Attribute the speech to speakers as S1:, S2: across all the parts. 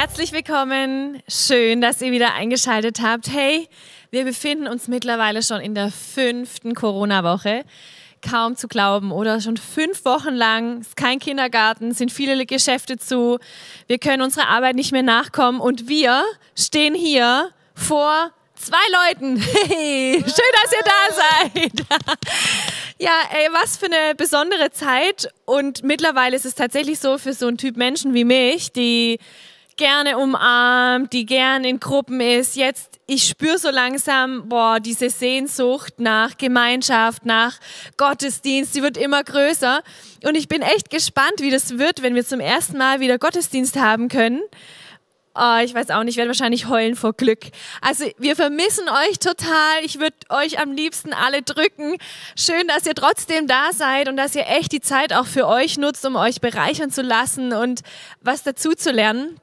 S1: Herzlich willkommen. Schön, dass ihr wieder eingeschaltet habt. Hey, wir befinden uns mittlerweile schon in der fünften Corona-Woche. Kaum zu glauben, oder? Schon fünf Wochen lang ist kein Kindergarten, sind viele Geschäfte zu. Wir können unserer Arbeit nicht mehr nachkommen und wir stehen hier vor zwei Leuten. Hey, schön, dass ihr da seid. ja, ey, was für eine besondere Zeit. Und mittlerweile ist es tatsächlich so für so einen Typ Menschen wie mich, die gerne umarmt, die gern in Gruppen ist. Jetzt, ich spüre so langsam, boah, diese Sehnsucht nach Gemeinschaft, nach Gottesdienst, die wird immer größer. Und ich bin echt gespannt, wie das wird, wenn wir zum ersten Mal wieder Gottesdienst haben können. Oh, ich weiß auch nicht, ich werde wahrscheinlich heulen vor Glück. Also wir vermissen euch total. Ich würde euch am liebsten alle drücken. Schön, dass ihr trotzdem da seid und dass ihr echt die Zeit auch für euch nutzt, um euch bereichern zu lassen und was dazu zu lernen.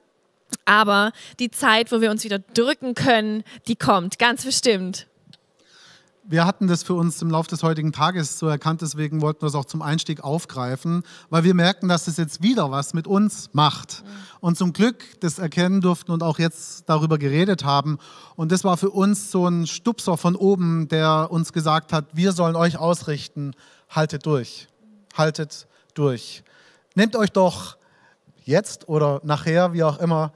S1: Aber die Zeit, wo wir uns wieder drücken können, die kommt, ganz bestimmt.
S2: Wir hatten das für uns im Laufe des heutigen Tages so erkannt, deswegen wollten wir es auch zum Einstieg aufgreifen, weil wir merken, dass es jetzt wieder was mit uns macht. Und zum Glück das erkennen durften und auch jetzt darüber geredet haben. Und das war für uns so ein Stupser von oben, der uns gesagt hat, wir sollen euch ausrichten, haltet durch, haltet durch. Nehmt euch doch jetzt oder nachher, wie auch immer,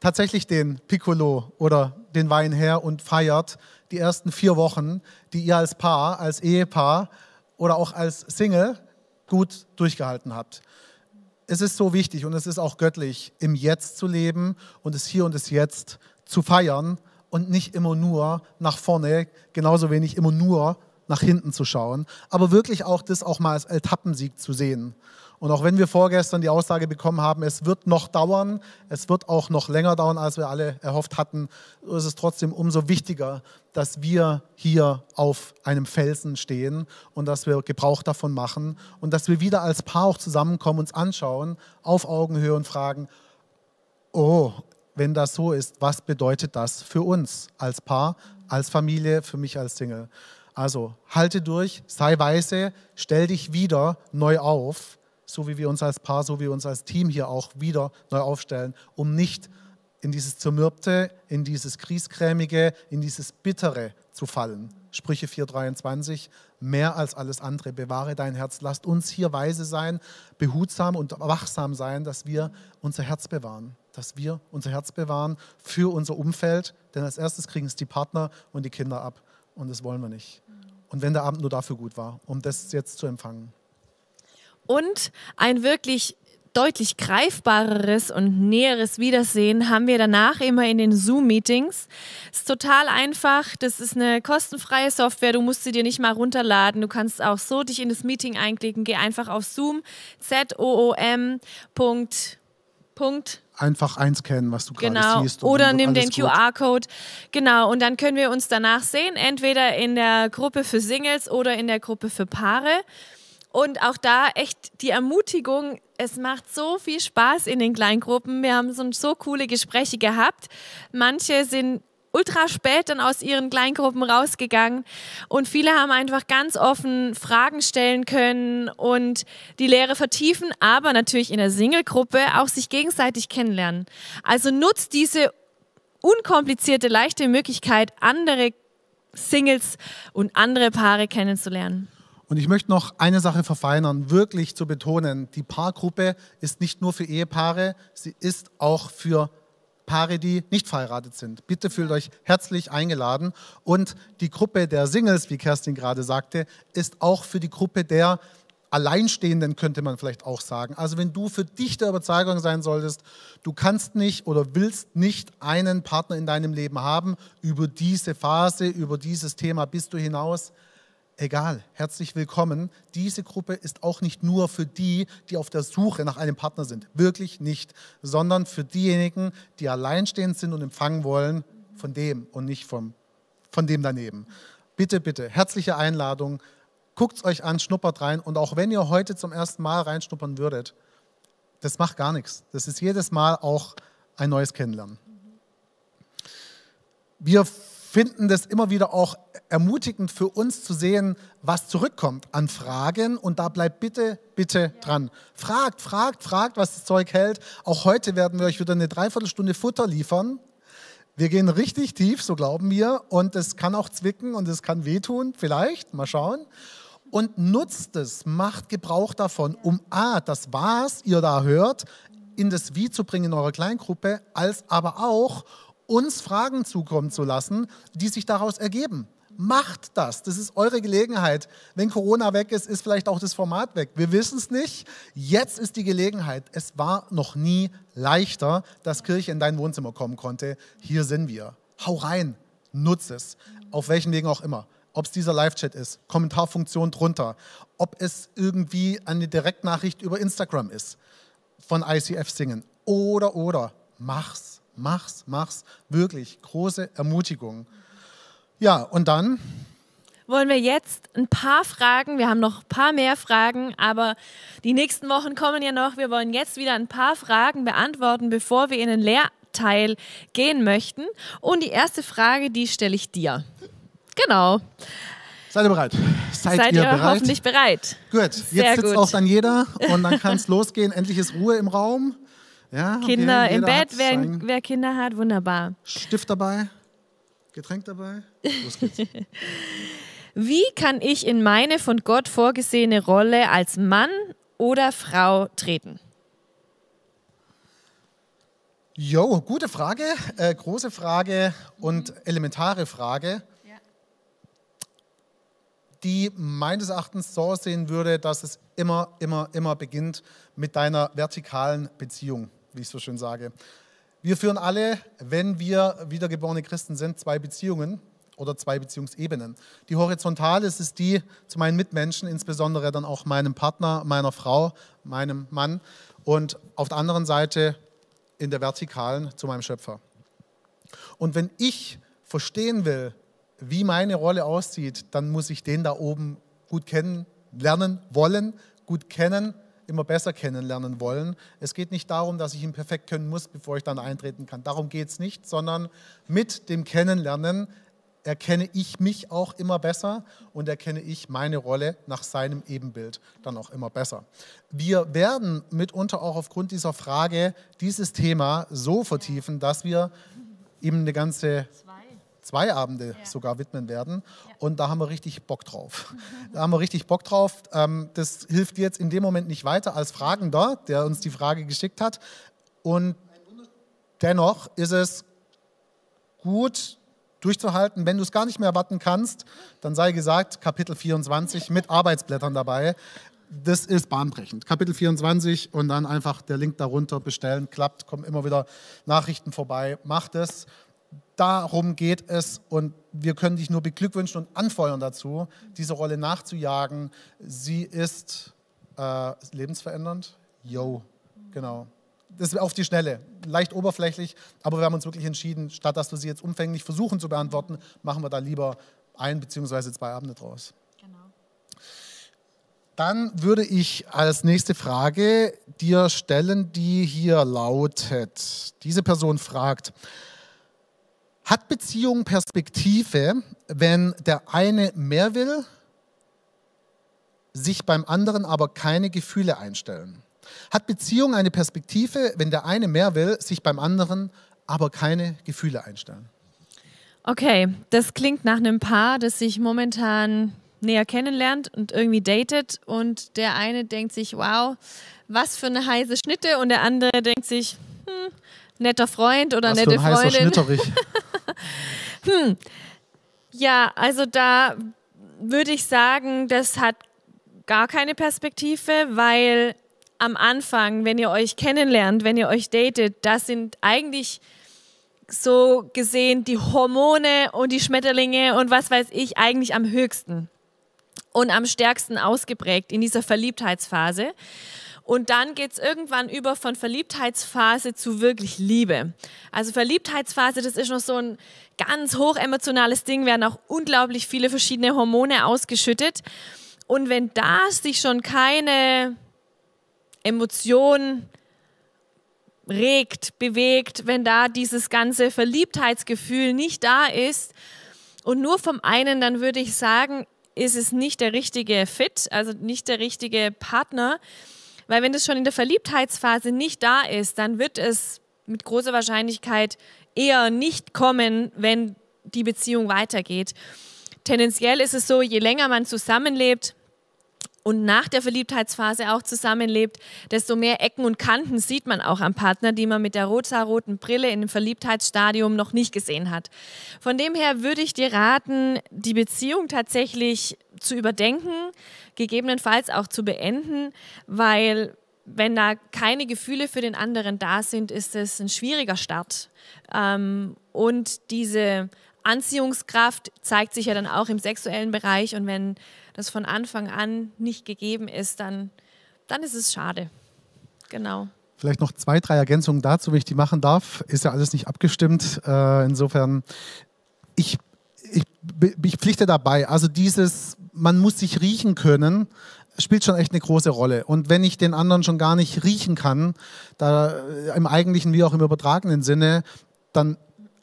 S2: tatsächlich den Piccolo oder den Wein her und feiert die ersten vier Wochen, die ihr als Paar, als Ehepaar oder auch als Single gut durchgehalten habt. Es ist so wichtig und es ist auch göttlich, im Jetzt zu leben und es hier und es jetzt zu feiern und nicht immer nur nach vorne, genauso wenig immer nur nach hinten zu schauen, aber wirklich auch das auch mal als Etappensieg zu sehen. Und auch wenn wir vorgestern die Aussage bekommen haben, es wird noch dauern, es wird auch noch länger dauern, als wir alle erhofft hatten, ist es trotzdem umso wichtiger, dass wir hier auf einem Felsen stehen und dass wir Gebrauch davon machen und dass wir wieder als Paar auch zusammenkommen, uns anschauen, auf Augenhöhe und fragen, oh, wenn das so ist, was bedeutet das für uns als Paar, als Familie, für mich als Single? Also halte durch, sei weise, stell dich wieder neu auf so wie wir uns als Paar, so wie wir uns als Team hier auch wieder neu aufstellen, um nicht in dieses Zermürbte, in dieses Kriesgrämige, in dieses Bittere zu fallen. Sprüche 4,23, mehr als alles andere, bewahre dein Herz. Lasst uns hier weise sein, behutsam und wachsam sein, dass wir unser Herz bewahren. Dass wir unser Herz bewahren für unser Umfeld, denn als erstes kriegen es die Partner und die Kinder ab. Und das wollen wir nicht. Und wenn der Abend nur dafür gut war, um das jetzt zu empfangen
S1: und ein wirklich deutlich greifbareres und näheres Wiedersehen haben wir danach immer in den Zoom-Meetings. Ist total einfach. Das ist eine kostenfreie Software. Du musst sie dir nicht mal runterladen. Du kannst auch so dich in das Meeting einklicken. Geh einfach auf Zoom, Z-O-O-M. Punkt, Punkt.
S2: Einfach einscannen, was du gerade
S1: genau.
S2: siehst.
S1: Oder nimm den QR-Code. Genau. Und dann können wir uns danach sehen. Entweder in der Gruppe für Singles oder in der Gruppe für Paare. Und auch da echt die Ermutigung, es macht so viel Spaß in den Kleingruppen. Wir haben so, so coole Gespräche gehabt. Manche sind ultra spät dann aus ihren Kleingruppen rausgegangen und viele haben einfach ganz offen Fragen stellen können und die Lehre vertiefen, aber natürlich in der Single-Gruppe auch sich gegenseitig kennenlernen. Also nutzt diese unkomplizierte, leichte Möglichkeit, andere Singles und andere Paare kennenzulernen.
S2: Und ich möchte noch eine Sache verfeinern, wirklich zu betonen. Die Paargruppe ist nicht nur für Ehepaare, sie ist auch für Paare, die nicht verheiratet sind. Bitte fühlt euch herzlich eingeladen. Und die Gruppe der Singles, wie Kerstin gerade sagte, ist auch für die Gruppe der Alleinstehenden, könnte man vielleicht auch sagen. Also wenn du für dich der Überzeugung sein solltest, du kannst nicht oder willst nicht einen Partner in deinem Leben haben, über diese Phase, über dieses Thema bist du hinaus, egal, herzlich willkommen. Diese Gruppe ist auch nicht nur für die, die auf der Suche nach einem Partner sind, wirklich nicht, sondern für diejenigen, die alleinstehend sind und empfangen wollen von dem und nicht vom, von dem daneben. Bitte, bitte, herzliche Einladung. Guckt es euch an, schnuppert rein und auch wenn ihr heute zum ersten Mal reinschnuppern würdet, das macht gar nichts. Das ist jedes Mal auch ein neues Kennenlernen. Wir finden das immer wieder auch ermutigend für uns zu sehen, was zurückkommt an Fragen. Und da bleibt bitte, bitte dran. Fragt, fragt, fragt, was das Zeug hält. Auch heute werden wir euch wieder eine Dreiviertelstunde Futter liefern. Wir gehen richtig tief, so glauben wir. Und es kann auch zwicken und es kann wehtun, vielleicht. Mal schauen. Und nutzt es, macht Gebrauch davon, um A, das was ihr da hört, in das Wie zu bringen in eurer Kleingruppe, als aber auch uns Fragen zukommen zu lassen, die sich daraus ergeben. Macht das. Das ist eure Gelegenheit. Wenn Corona weg ist, ist vielleicht auch das Format weg. Wir wissen es nicht. Jetzt ist die Gelegenheit. Es war noch nie leichter, dass Kirche in dein Wohnzimmer kommen konnte. Hier sind wir. Hau rein. Nutze es. Auf welchen Wegen auch immer. Ob es dieser Live-Chat ist, Kommentarfunktion drunter, ob es irgendwie eine Direktnachricht über Instagram ist von ICF singen oder, oder. Mach's mach's, mach's. Wirklich große Ermutigung. Ja, und dann
S1: wollen wir jetzt ein paar Fragen, wir haben noch ein paar mehr Fragen, aber die nächsten Wochen kommen ja noch. Wir wollen jetzt wieder ein paar Fragen beantworten, bevor wir in den Lehrteil gehen möchten. Und die erste Frage, die stelle ich dir. Genau.
S2: Seid ihr bereit?
S1: Seid, Seid ihr, ihr bereit? hoffentlich bereit?
S2: Gut, jetzt Sehr sitzt gut. auch dann jeder und dann kann es losgehen. Endlich ist Ruhe im Raum.
S1: Ja, Kinder okay, im Bett, wer, wer, Kinder hat, wunderbar.
S2: Stift dabei, Getränk dabei. Los geht's.
S1: Wie kann ich in meine von Gott vorgesehene Rolle als Mann oder Frau treten?
S2: Jo, gute Frage, äh, große Frage und elementare Frage, ja. die meines Erachtens so aussehen würde, dass es immer, immer, immer beginnt mit deiner vertikalen Beziehung wie ich so schön sage. Wir führen alle, wenn wir wiedergeborene Christen sind, zwei Beziehungen oder zwei Beziehungsebenen. Die horizontale ist die zu meinen Mitmenschen, insbesondere dann auch meinem Partner, meiner Frau, meinem Mann und auf der anderen Seite in der vertikalen zu meinem Schöpfer. Und wenn ich verstehen will, wie meine Rolle aussieht, dann muss ich den da oben gut kennen, lernen wollen, gut kennen immer besser kennenlernen wollen. Es geht nicht darum, dass ich ihn perfekt können muss, bevor ich dann eintreten kann. Darum geht es nicht, sondern mit dem Kennenlernen erkenne ich mich auch immer besser und erkenne ich meine Rolle nach seinem Ebenbild dann auch immer besser. Wir werden mitunter auch aufgrund dieser Frage dieses Thema so vertiefen, dass wir ihm eine ganze zwei Abende ja. sogar widmen werden. Ja. Und da haben wir richtig Bock drauf. Da haben wir richtig Bock drauf. Ähm, das hilft jetzt in dem Moment nicht weiter als Fragender, der uns die Frage geschickt hat. Und dennoch ist es gut durchzuhalten. Wenn du es gar nicht mehr erwarten kannst, dann sei gesagt, Kapitel 24 mit Arbeitsblättern dabei. Das ist bahnbrechend. Kapitel 24 und dann einfach der Link darunter bestellen. Klappt, kommen immer wieder Nachrichten vorbei. Macht es darum geht es und wir können dich nur beglückwünschen und anfeuern dazu, diese Rolle nachzujagen. Sie ist äh, lebensverändernd. Yo, genau. Das ist auf die Schnelle, leicht oberflächlich, aber wir haben uns wirklich entschieden, statt dass wir sie jetzt umfänglich versuchen zu beantworten, machen wir da lieber ein bzw. zwei Abende draus. Genau. Dann würde ich als nächste Frage dir stellen, die hier lautet. Diese Person fragt, hat Beziehung Perspektive, wenn der eine mehr will, sich beim anderen aber keine Gefühle einstellen? Hat Beziehung eine Perspektive, wenn der eine mehr will, sich beim anderen aber keine Gefühle einstellen?
S1: Okay, das klingt nach einem Paar, das sich momentan näher kennenlernt und irgendwie datet und der eine denkt sich, wow, was für eine heiße Schnitte und der andere denkt sich, hm, netter Freund oder was nette für ein Freundin. hm. Ja, also da würde ich sagen, das hat gar keine Perspektive, weil am Anfang, wenn ihr euch kennenlernt, wenn ihr euch datet, das sind eigentlich so gesehen die Hormone und die Schmetterlinge und was weiß ich eigentlich am höchsten und am stärksten ausgeprägt in dieser Verliebtheitsphase. Und dann geht es irgendwann über von Verliebtheitsphase zu wirklich Liebe. Also Verliebtheitsphase, das ist noch so ein ganz hochemotionales Ding, werden auch unglaublich viele verschiedene Hormone ausgeschüttet. Und wenn da sich schon keine Emotion regt, bewegt, wenn da dieses ganze Verliebtheitsgefühl nicht da ist und nur vom einen, dann würde ich sagen, ist es nicht der richtige Fit, also nicht der richtige Partner, weil wenn das schon in der Verliebtheitsphase nicht da ist, dann wird es mit großer Wahrscheinlichkeit eher nicht kommen, wenn die Beziehung weitergeht. Tendenziell ist es so, je länger man zusammenlebt, und nach der Verliebtheitsphase auch zusammenlebt, desto mehr Ecken und Kanten sieht man auch am Partner, die man mit der rosaroten Brille in dem Verliebtheitsstadium noch nicht gesehen hat. Von dem her würde ich dir raten, die Beziehung tatsächlich zu überdenken, gegebenenfalls auch zu beenden, weil wenn da keine Gefühle für den anderen da sind, ist es ein schwieriger Start. Ähm, und diese Anziehungskraft zeigt sich ja dann auch im sexuellen Bereich und wenn das von Anfang an nicht gegeben ist, dann, dann ist es schade. Genau.
S2: Vielleicht noch zwei, drei Ergänzungen dazu, wenn ich die machen darf. Ist ja alles nicht abgestimmt. Äh, insofern, ich, ich, ich pflichte dabei. Also dieses, man muss sich riechen können, spielt schon echt eine große Rolle. Und wenn ich den anderen schon gar nicht riechen kann, da im eigentlichen wie auch im übertragenen Sinne, dann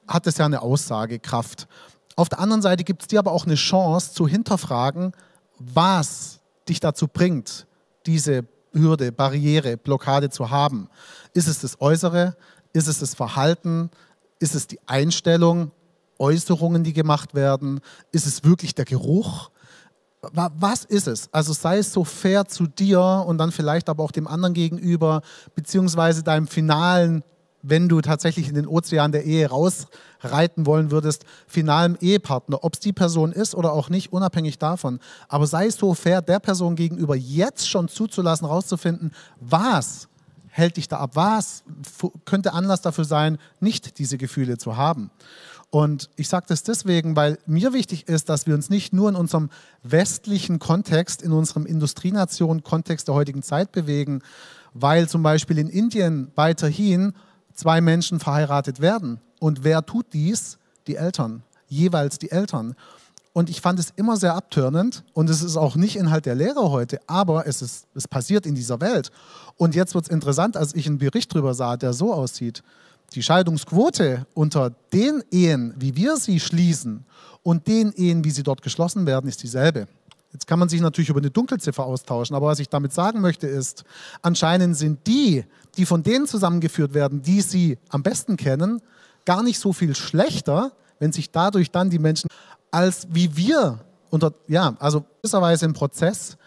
S2: hat es ja eine Aussagekraft. Auf der anderen Seite gibt es dir aber auch eine Chance zu hinterfragen, was dich dazu bringt, diese Hürde, Barriere, Blockade zu haben. Ist es das Äußere? Ist es das Verhalten? Ist es die Einstellung? Äußerungen, die gemacht werden? Ist es wirklich der Geruch? Was ist es? Also sei es so fair zu dir und dann vielleicht aber auch dem anderen gegenüber, beziehungsweise deinem finalen wenn du tatsächlich in den Ozean der Ehe rausreiten wollen würdest, finalem Ehepartner, ob es die Person ist oder auch nicht, unabhängig davon. Aber sei es so fair, der Person gegenüber jetzt schon zuzulassen, rauszufinden, was hält dich da ab, was könnte Anlass dafür sein, nicht diese Gefühle zu haben. Und ich sage das deswegen, weil mir wichtig ist, dass wir uns nicht nur in unserem westlichen Kontext, in unserem Industrienation-Kontext der heutigen Zeit bewegen, weil zum Beispiel in Indien weiterhin zwei Menschen verheiratet werden. Und wer tut dies? Die Eltern, jeweils die Eltern. Und ich fand es immer sehr abtörnend und es ist auch nicht Inhalt der Lehre heute, aber es, ist, es passiert in dieser Welt. Und jetzt wird es interessant, als ich einen Bericht darüber sah, der so aussieht. Die Scheidungsquote unter den Ehen, wie wir sie schließen, und den Ehen, wie sie dort geschlossen werden, ist dieselbe. Jetzt kann man sich natürlich über eine Dunkelziffer austauschen, aber was ich damit sagen möchte ist, anscheinend sind die, die von denen zusammengeführt werden, die sie am besten kennen, gar nicht so viel schlechter, wenn sich dadurch dann die Menschen als wie wir unter, ja, also gewisserweise im Prozess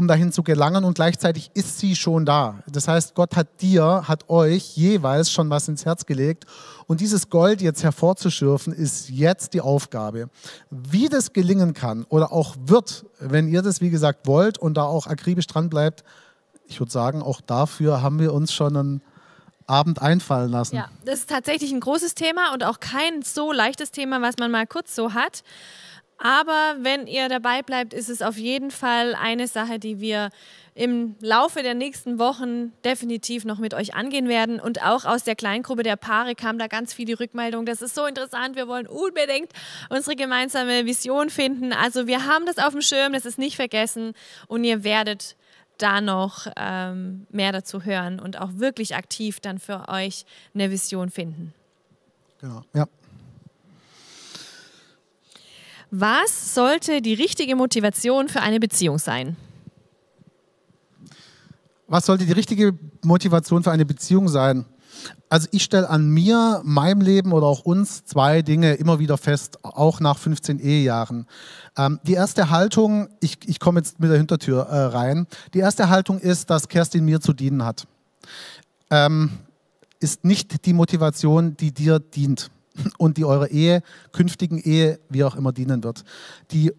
S2: um dahin zu gelangen und gleichzeitig ist sie schon da. Das heißt, Gott hat dir, hat euch jeweils schon was ins Herz gelegt und dieses Gold jetzt hervorzuschürfen, ist jetzt die Aufgabe. Wie das gelingen kann oder auch wird, wenn ihr das wie gesagt wollt und da auch akribisch dran bleibt, ich würde sagen, auch dafür haben wir uns schon einen Abend einfallen lassen.
S1: Ja, das ist tatsächlich ein großes Thema und auch kein so leichtes Thema, was man mal kurz so hat. Aber wenn ihr dabei bleibt, ist es auf jeden Fall eine Sache, die wir im Laufe der nächsten Wochen definitiv noch mit euch angehen werden. Und auch aus der Kleingruppe der Paare kam da ganz viel die Rückmeldung. Das ist so interessant. Wir wollen unbedingt unsere gemeinsame Vision finden. Also wir haben das auf dem Schirm, das ist nicht vergessen. Und ihr werdet da noch ähm, mehr dazu hören und auch wirklich aktiv dann für euch eine Vision finden.
S2: Genau, ja.
S1: Was sollte die richtige Motivation für eine Beziehung sein?
S2: Was sollte die richtige Motivation für eine Beziehung sein? Also ich stelle an mir, meinem Leben oder auch uns zwei Dinge immer wieder fest, auch nach 15 Ehejahren. Ähm, die erste Haltung, ich, ich komme jetzt mit der Hintertür äh, rein, die erste Haltung ist, dass Kerstin mir zu dienen hat. Ähm, ist nicht die Motivation, die dir dient und die eurer Ehe, künftigen Ehe, wie auch immer dienen wird. Die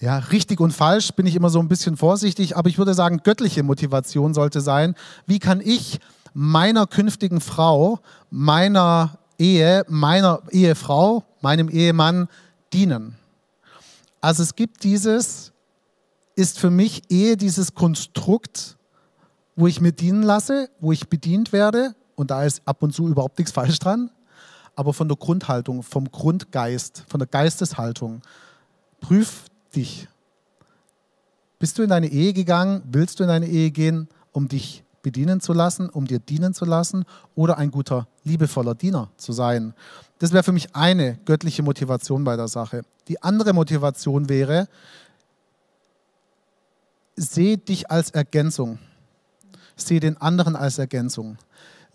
S2: ja, richtig und falsch bin ich immer so ein bisschen vorsichtig, aber ich würde sagen, göttliche Motivation sollte sein, wie kann ich meiner künftigen Frau, meiner Ehe, meiner Ehefrau, meinem Ehemann dienen. Also es gibt dieses, ist für mich Ehe dieses Konstrukt, wo ich mir dienen lasse, wo ich bedient werde und da ist ab und zu überhaupt nichts falsch dran aber von der Grundhaltung, vom Grundgeist, von der Geisteshaltung. Prüf dich. Bist du in deine Ehe gegangen? Willst du in deine Ehe gehen, um dich bedienen zu lassen, um dir dienen zu lassen oder ein guter, liebevoller Diener zu sein. Das wäre für mich eine göttliche Motivation bei der Sache. Die andere Motivation wäre, sehe dich als Ergänzung. Sehe den anderen als Ergänzung.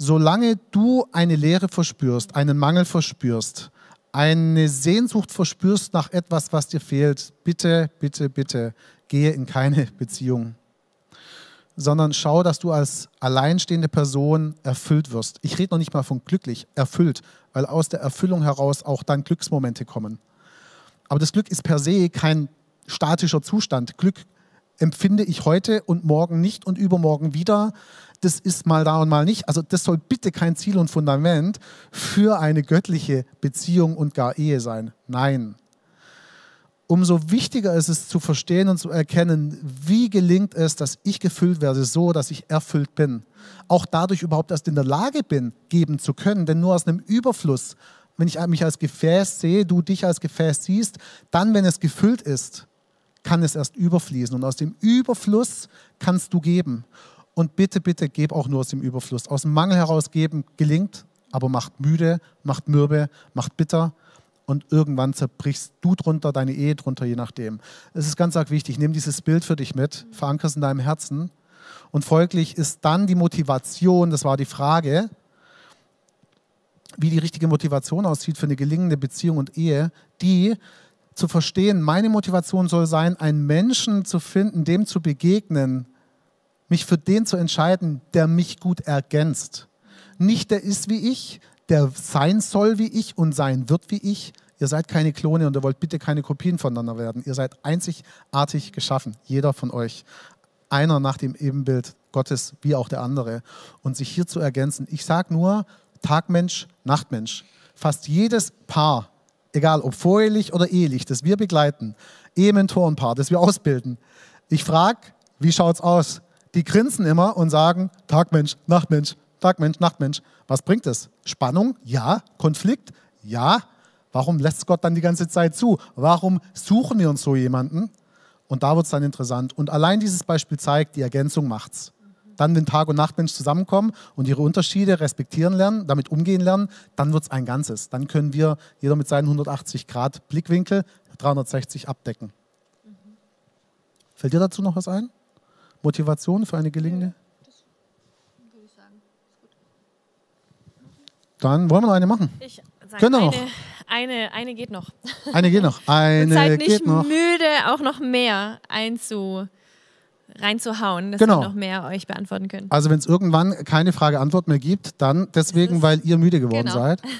S2: Solange du eine Leere verspürst, einen Mangel verspürst, eine Sehnsucht verspürst nach etwas, was dir fehlt, bitte, bitte, bitte, gehe in keine Beziehung, sondern schau, dass du als alleinstehende Person erfüllt wirst. Ich rede noch nicht mal von glücklich, erfüllt, weil aus der Erfüllung heraus auch dann Glücksmomente kommen. Aber das Glück ist per se kein statischer Zustand. Glück empfinde ich heute und morgen nicht und übermorgen wieder das ist mal da und mal nicht. Also das soll bitte kein Ziel und Fundament für eine göttliche Beziehung und gar Ehe sein. Nein. Umso wichtiger ist es zu verstehen und zu erkennen, wie gelingt es, dass ich gefüllt werde, so dass ich erfüllt bin. Auch dadurch überhaupt erst in der Lage bin, geben zu können. Denn nur aus einem Überfluss, wenn ich mich als Gefäß sehe, du dich als Gefäß siehst, dann, wenn es gefüllt ist, kann es erst überfließen. Und aus dem Überfluss kannst du geben. Und bitte, bitte, geb auch nur aus dem Überfluss. Aus dem Mangel heraus geben gelingt, aber macht müde, macht mürbe, macht bitter. Und irgendwann zerbrichst du drunter, deine Ehe drunter, je nachdem. Es ist ganz arg wichtig. Nimm dieses Bild für dich mit, verankere es in deinem Herzen. Und folglich ist dann die Motivation, das war die Frage, wie die richtige Motivation aussieht für eine gelingende Beziehung und Ehe, die zu verstehen, meine Motivation soll sein, einen Menschen zu finden, dem zu begegnen, mich für den zu entscheiden, der mich gut ergänzt. Nicht der ist wie ich, der sein soll wie ich und sein wird wie ich. Ihr seid keine Klone und ihr wollt bitte keine Kopien voneinander werden. Ihr seid einzigartig geschaffen, jeder von euch. Einer nach dem Ebenbild Gottes wie auch der andere. Und sich hier zu ergänzen. Ich sage nur Tagmensch, Nachtmensch. Fast jedes Paar, egal ob vorehelich oder ehelich, das wir begleiten, Ehementorenpaar, das wir ausbilden. Ich frage, wie schaut es aus? Die grinsen immer und sagen, Tagmensch, Nachtmensch, Tagmensch, Nachtmensch. Was bringt es? Spannung? Ja. Konflikt? Ja. Warum lässt Gott dann die ganze Zeit zu? Warum suchen wir uns so jemanden? Und da wird es dann interessant. Und allein dieses Beispiel zeigt, die Ergänzung macht's. Dann, wenn Tag und Nachtmensch zusammenkommen und ihre Unterschiede respektieren lernen, damit umgehen lernen, dann wird es ein Ganzes. Dann können wir jeder mit seinen 180 Grad Blickwinkel 360 abdecken. Fällt dir dazu noch was ein? Motivation für eine gelingende? Dann wollen wir noch eine machen.
S1: Ich sag,
S2: Können wir
S1: eine,
S2: noch?
S1: Eine, eine geht noch.
S2: Eine geht noch. Eine
S1: Und seid nicht
S2: geht noch.
S1: müde, auch noch mehr einzu, reinzuhauen, dass
S2: Genau.
S1: wir noch mehr euch beantworten können.
S2: Also wenn es irgendwann keine Frage-Antwort mehr gibt, dann deswegen, weil ihr müde geworden
S1: Genau.
S2: seid.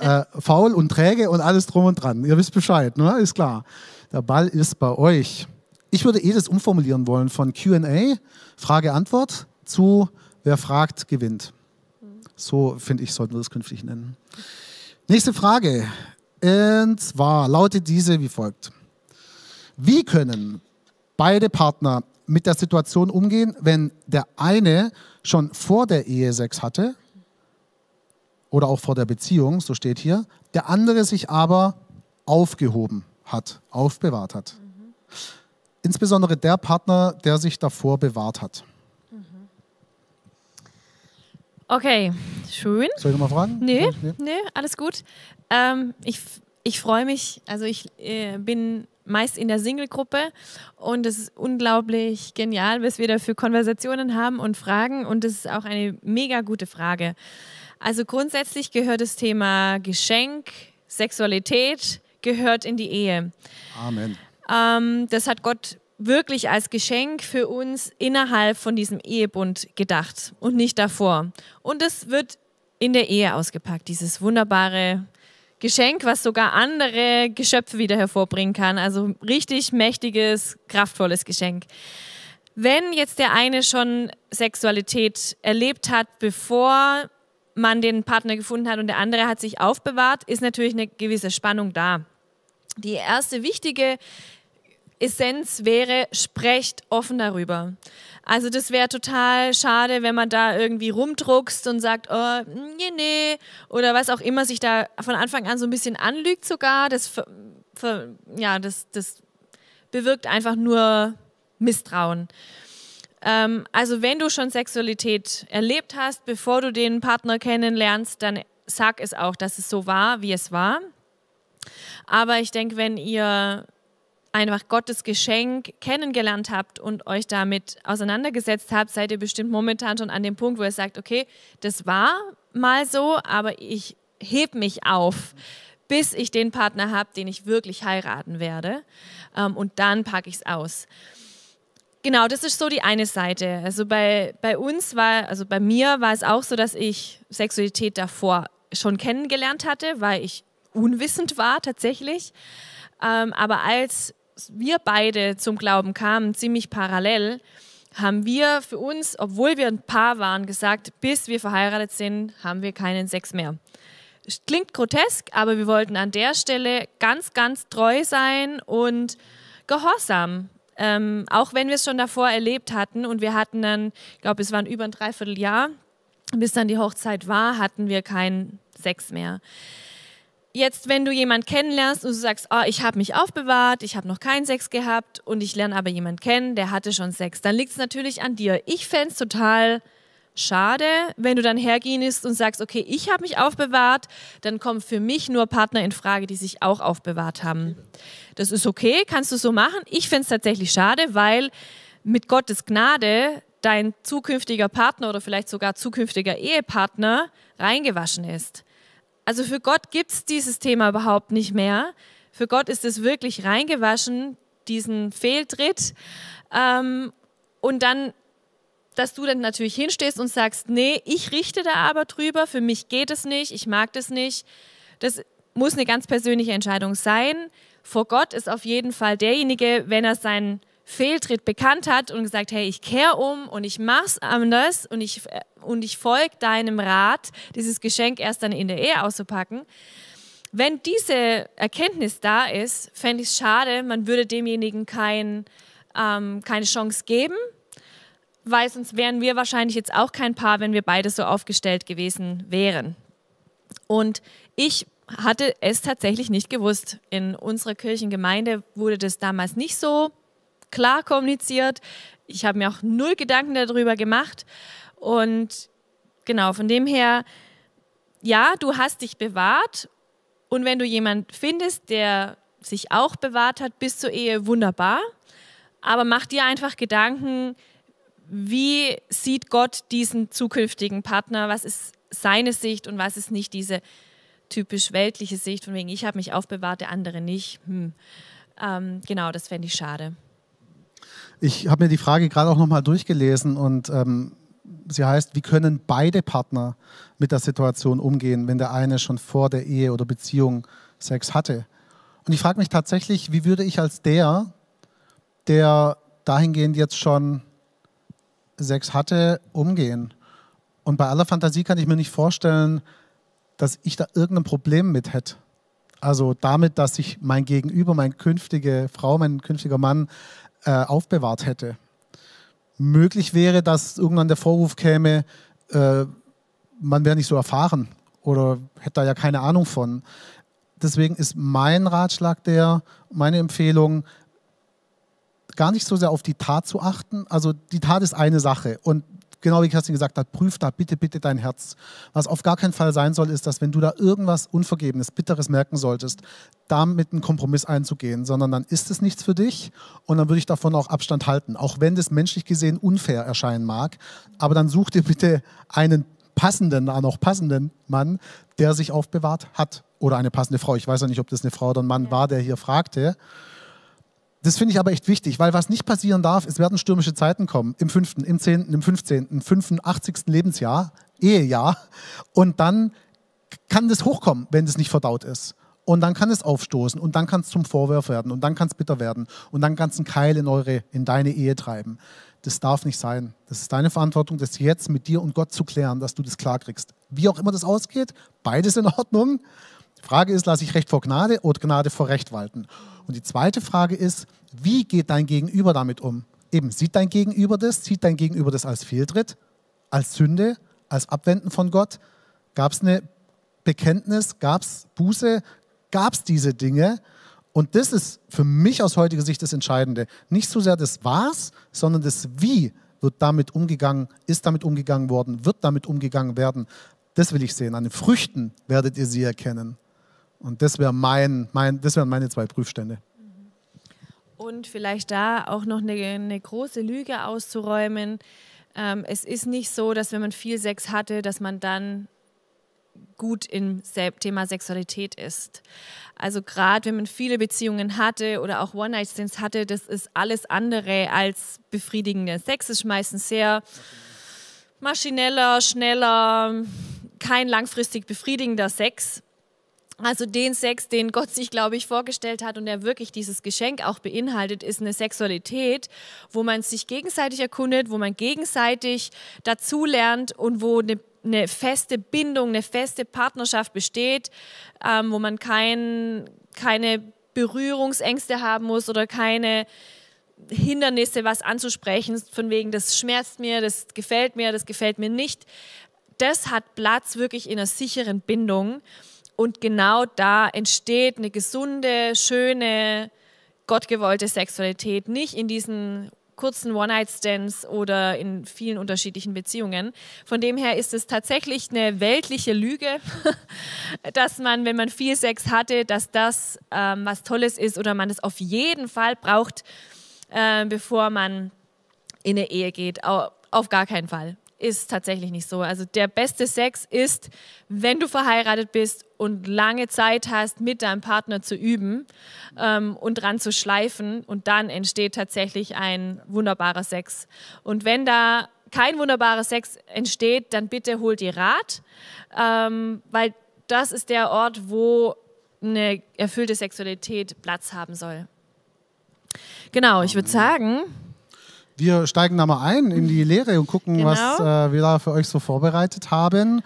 S2: Äh, faul und träge und alles drum und dran. Ihr wisst Bescheid, ne? ist klar. Der Ball ist bei euch. Ich würde eh das umformulieren wollen von Q&A, Frage-Antwort, zu wer fragt, gewinnt. So, finde ich, sollten wir das künftig nennen. Nächste Frage. Und zwar lautet diese wie folgt. Wie können beide Partner mit der Situation umgehen, wenn der eine schon vor der Ehe Sex hatte oder auch vor der Beziehung, so steht hier, der andere sich aber aufgehoben hat, aufbewahrt hat. Insbesondere der Partner, der sich davor bewahrt hat.
S1: Okay, schön.
S2: Soll ich nochmal fragen?
S1: Nee,
S2: Nee?
S1: nee, alles gut. Ähm, ich ich freue mich, also ich äh, bin meist in der Single-Gruppe und es ist unglaublich genial, was wir da für Konversationen haben und Fragen und das ist auch eine mega gute Frage. Also grundsätzlich gehört das Thema Geschenk, Sexualität gehört in die Ehe.
S2: Amen.
S1: Ähm, das hat Gott wirklich als Geschenk für uns innerhalb von diesem Ehebund gedacht und nicht davor. Und es wird in der Ehe ausgepackt, dieses wunderbare Geschenk, was sogar andere Geschöpfe wieder hervorbringen kann. Also richtig mächtiges, kraftvolles Geschenk. Wenn jetzt der eine schon Sexualität erlebt hat, bevor man den Partner gefunden hat und der andere hat sich aufbewahrt, ist natürlich eine gewisse Spannung da. Die erste wichtige Essenz wäre, sprecht offen darüber. Also das wäre total schade, wenn man da irgendwie rumdruckst und sagt, oh, nee, nee, oder was auch immer, sich da von Anfang an so ein bisschen anlügt sogar. Das, ja, das, das bewirkt einfach nur Misstrauen. Ähm, also wenn du schon Sexualität erlebt hast, bevor du den Partner kennenlernst, dann sag es auch, dass es so war, wie es war. Aber ich denke, wenn ihr einfach Gottes Geschenk kennengelernt habt und euch damit auseinandergesetzt habt, seid ihr bestimmt momentan schon an dem Punkt, wo ihr sagt, okay, das war mal so, aber ich heb mich auf, bis ich den Partner habe, den ich wirklich heiraten werde. Ähm, und dann packe ich es aus. Genau, das ist so die eine Seite. Also bei, bei uns war, also bei mir war es auch so, dass ich Sexualität davor schon kennengelernt hatte, weil ich unwissend war tatsächlich. Ähm, aber als wir beide zum Glauben kamen, ziemlich parallel, haben wir für uns, obwohl wir ein Paar waren, gesagt, bis wir verheiratet sind, haben wir keinen Sex mehr. Klingt grotesk, aber wir wollten an der Stelle ganz, ganz treu sein und gehorsam. Ähm, auch wenn wir es schon davor erlebt hatten und wir hatten dann, ich glaube, es waren über ein Dreivierteljahr, bis dann die Hochzeit war, hatten wir keinen Sex mehr jetzt, wenn du jemanden kennenlernst und du sagst, oh, ich habe mich aufbewahrt, ich habe noch keinen Sex gehabt und ich lerne aber jemanden kennen, der hatte schon Sex, dann liegt es natürlich an dir. Ich fände es total schade, wenn du dann hergehst und sagst, okay, ich habe mich aufbewahrt, dann kommen für mich nur Partner in Frage, die sich auch aufbewahrt haben. Das ist okay, kannst du so machen. Ich finde es tatsächlich schade, weil mit Gottes Gnade dein zukünftiger Partner oder vielleicht sogar zukünftiger Ehepartner reingewaschen ist. Also für Gott gibt es dieses Thema überhaupt nicht mehr. Für Gott ist es wirklich reingewaschen, diesen Fehltritt. Ähm, und dann, dass du dann natürlich hinstehst und sagst, nee, ich richte da aber drüber, für mich geht es nicht, ich mag das nicht. Das muss eine ganz persönliche Entscheidung sein. Vor Gott ist auf jeden Fall derjenige, wenn er seinen Fehltritt bekannt hat und gesagt, hey, ich kehre um und ich mach's anders und ich, und ich folge deinem Rat, dieses Geschenk erst dann in der Ehe auszupacken. Wenn diese Erkenntnis da ist, fände ich es schade, man würde demjenigen kein, ähm, keine Chance geben, weil sonst wären wir wahrscheinlich jetzt auch kein Paar, wenn wir beide so aufgestellt gewesen wären. Und ich hatte es tatsächlich nicht gewusst. In unserer Kirchengemeinde wurde das damals nicht so klar kommuniziert. Ich habe mir auch null Gedanken darüber gemacht. Und genau, von dem her, ja, du hast dich bewahrt. Und wenn du jemanden findest, der sich auch bewahrt hat bis zur Ehe, wunderbar. Aber mach dir einfach Gedanken, wie sieht Gott diesen zukünftigen Partner? Was ist seine Sicht und was ist nicht diese typisch weltliche Sicht, von wegen, ich habe mich aufbewahrt, der andere nicht. Hm. Ähm, genau, das fände ich schade.
S2: Ich habe mir die Frage gerade auch nochmal durchgelesen und ähm, sie heißt, wie können beide Partner mit der Situation umgehen, wenn der eine schon vor der Ehe oder Beziehung Sex hatte? Und ich frage mich tatsächlich, wie würde ich als der, der dahingehend jetzt schon Sex hatte, umgehen? Und bei aller Fantasie kann ich mir nicht vorstellen, dass ich da irgendein Problem mit hätte. Also damit, dass sich mein Gegenüber, meine künftige Frau, mein künftiger Mann äh, aufbewahrt hätte. Möglich wäre, dass irgendwann der Vorwurf käme, äh, man wäre nicht so erfahren oder hätte da ja keine Ahnung von. Deswegen ist mein Ratschlag der, meine Empfehlung, gar nicht so sehr auf die Tat zu achten. Also die Tat ist eine Sache und genau wie Kerstin gesagt hat, prüf da bitte, bitte dein Herz. Was auf gar keinen Fall sein soll, ist, dass wenn du da irgendwas Unvergebenes, Bitteres merken solltest, damit einen Kompromiss einzugehen, sondern dann ist es nichts für dich und dann würde ich davon auch Abstand halten, auch wenn das menschlich gesehen unfair erscheinen mag. Aber dann such dir bitte einen passenden, auch passenden Mann, der sich aufbewahrt hat oder eine passende Frau. Ich weiß ja nicht, ob das eine Frau oder ein Mann war, der hier fragte. Das finde ich aber echt wichtig, weil was nicht passieren darf, es werden stürmische Zeiten kommen. Im fünften, im zehnten, im fünfzehnten, fünfundachtzigsten Lebensjahr, Ehejahr. Und dann kann das hochkommen, wenn das nicht verdaut ist. Und dann kann es aufstoßen und dann kann es zum Vorwurf werden und dann kann es bitter werden und dann kannst du einen Keil in, eure, in deine Ehe treiben. Das darf nicht sein. Das ist deine Verantwortung, das jetzt mit dir und Gott zu klären, dass du das klarkriegst. Wie auch immer das ausgeht, beides in Ordnung. Frage ist, lasse ich Recht vor Gnade oder Gnade vor Recht walten? Und die zweite Frage ist, wie geht dein Gegenüber damit um? Eben, sieht dein Gegenüber das? Sieht dein Gegenüber das als Fehltritt, als Sünde, als Abwenden von Gott? Gab es eine Bekenntnis? Gab es Buße? Gab es diese Dinge? Und das ist für mich aus heutiger Sicht das Entscheidende. Nicht so sehr das Was, sondern das Wie wird damit umgegangen, ist damit umgegangen worden, wird damit umgegangen werden. Das will ich sehen. An den Früchten werdet ihr sie erkennen. Und das, wär mein, mein, das wären meine zwei Prüfstände.
S1: Und vielleicht da auch noch eine, eine große Lüge auszuräumen. Ähm, es ist nicht so, dass wenn man viel Sex hatte, dass man dann gut im Thema Sexualität ist. Also gerade wenn man viele Beziehungen hatte oder auch One-Night-Stands hatte, das ist alles andere als befriedigender Sex. ist meistens sehr maschineller, schneller, kein langfristig befriedigender Sex. Also den Sex, den Gott sich, glaube ich, vorgestellt hat und der wirklich dieses Geschenk auch beinhaltet, ist eine Sexualität, wo man sich gegenseitig erkundet, wo man gegenseitig dazulernt und wo eine, eine feste Bindung, eine feste Partnerschaft besteht, ähm, wo man kein, keine Berührungsängste haben muss oder keine Hindernisse, was anzusprechen, von wegen, das schmerzt mir, das gefällt mir, das gefällt mir nicht. Das hat Platz wirklich in einer sicheren Bindung. Und genau da entsteht eine gesunde, schöne, gottgewollte Sexualität, nicht in diesen kurzen One-Night-Stands oder in vielen unterschiedlichen Beziehungen. Von dem her ist es tatsächlich eine weltliche Lüge, dass man, wenn man viel Sex hatte, dass das ähm, was Tolles ist oder man es auf jeden Fall braucht, äh, bevor man in eine Ehe geht. Auf gar keinen Fall ist tatsächlich nicht so. Also der beste Sex ist, wenn du verheiratet bist und lange Zeit hast, mit deinem Partner zu üben ähm, und dran zu schleifen und dann entsteht tatsächlich ein wunderbarer Sex. Und wenn da kein wunderbarer Sex entsteht, dann bitte holt ihr Rat, ähm, weil das ist der Ort, wo eine erfüllte Sexualität Platz haben soll. Genau, ich würde sagen,
S2: wir steigen da mal ein in die Lehre und gucken, genau. was äh, wir da für euch so vorbereitet haben.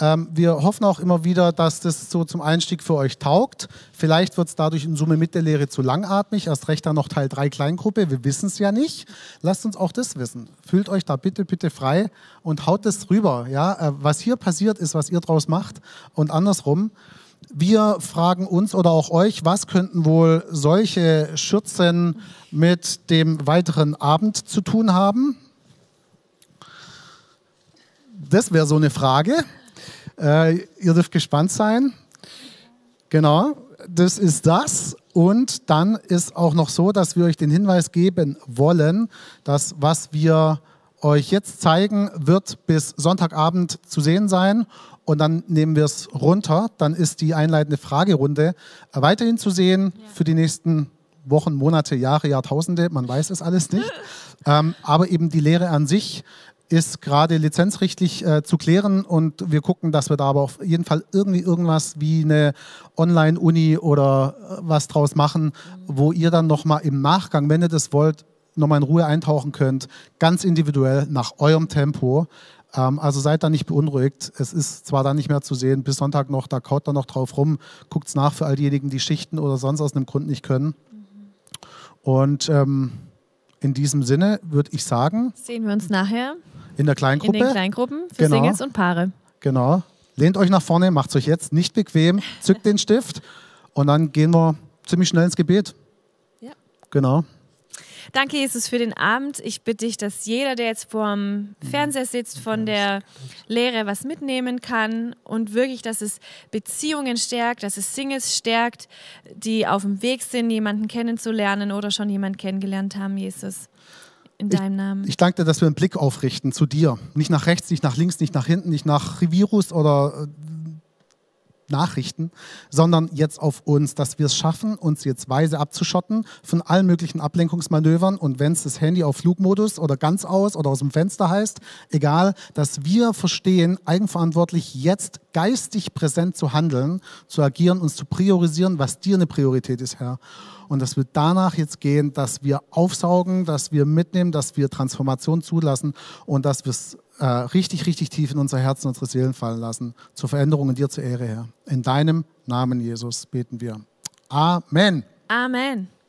S2: Ähm, wir hoffen auch immer wieder, dass das so zum Einstieg für euch taugt. Vielleicht wird es dadurch in Summe mit der Lehre zu langatmig. Erst recht dann noch Teil 3 Kleingruppe. Wir wissen es ja nicht. Lasst uns auch das wissen. Fühlt euch da bitte, bitte frei und haut das rüber. Ja? Äh, was hier passiert ist, was ihr draus macht und andersrum. Wir fragen uns oder auch euch, was könnten wohl solche Schürzen mit dem weiteren Abend zu tun haben? Das wäre so eine Frage. Äh, ihr dürft gespannt sein. Genau, das ist das. Und dann ist auch noch so, dass wir euch den Hinweis geben wollen, dass was wir euch jetzt zeigen, wird bis Sonntagabend zu sehen sein und dann nehmen wir es runter. Dann ist die einleitende Fragerunde weiterhin zu sehen ja. für die nächsten Wochen, Monate, Jahre, Jahrtausende. Man weiß es alles nicht. ähm, aber eben die Lehre an sich ist gerade lizenzrechtlich äh, zu klären und wir gucken, dass wir da aber auf jeden Fall irgendwie irgendwas wie eine Online-Uni oder äh, was draus machen, wo ihr dann nochmal im Nachgang, wenn ihr das wollt, nochmal in Ruhe eintauchen könnt, ganz individuell nach eurem Tempo. Ähm, also seid da nicht beunruhigt. Es ist zwar da nicht mehr zu sehen, bis Sonntag noch, da kaut er noch drauf rum, guckt es nach für all diejenigen, die Schichten oder sonst aus einem Grund nicht können. Und ähm, in diesem Sinne würde ich sagen.
S1: Sehen wir uns nachher.
S2: In der Kleingruppe.
S1: In den Kleingruppen für genau. Singles und Paare.
S2: Genau. Lehnt euch nach vorne, macht es euch jetzt nicht bequem, zückt den Stift und dann gehen wir ziemlich schnell ins Gebet. Ja. Genau.
S1: Danke, Jesus, für den Abend. Ich bitte dich, dass jeder, der jetzt vorm Fernseher sitzt, von der Lehre was mitnehmen kann und wirklich, dass es Beziehungen stärkt, dass es Singles stärkt, die auf dem Weg sind, jemanden kennenzulernen oder schon jemanden kennengelernt haben, Jesus. In deinem Namen.
S2: Ich, ich danke dir, dass wir einen Blick aufrichten zu dir. Nicht nach rechts, nicht nach links, nicht nach hinten, nicht nach Virus oder äh, Nachrichten, sondern jetzt auf uns, dass wir es schaffen, uns jetzt weise abzuschotten von allen möglichen Ablenkungsmanövern und wenn es das Handy auf Flugmodus oder ganz aus oder aus dem Fenster heißt, egal, dass wir verstehen, eigenverantwortlich jetzt geistig präsent zu handeln, zu agieren, uns zu priorisieren, was dir eine Priorität ist, Herr. Und dass wir danach jetzt gehen, dass wir aufsaugen, dass wir mitnehmen, dass wir Transformation zulassen und dass wir es äh, richtig, richtig tief in unser Herzen, unsere Seelen fallen lassen. Zur Veränderung und dir zur Ehre, Herr. In deinem Namen, Jesus, beten wir. Amen.
S1: Amen.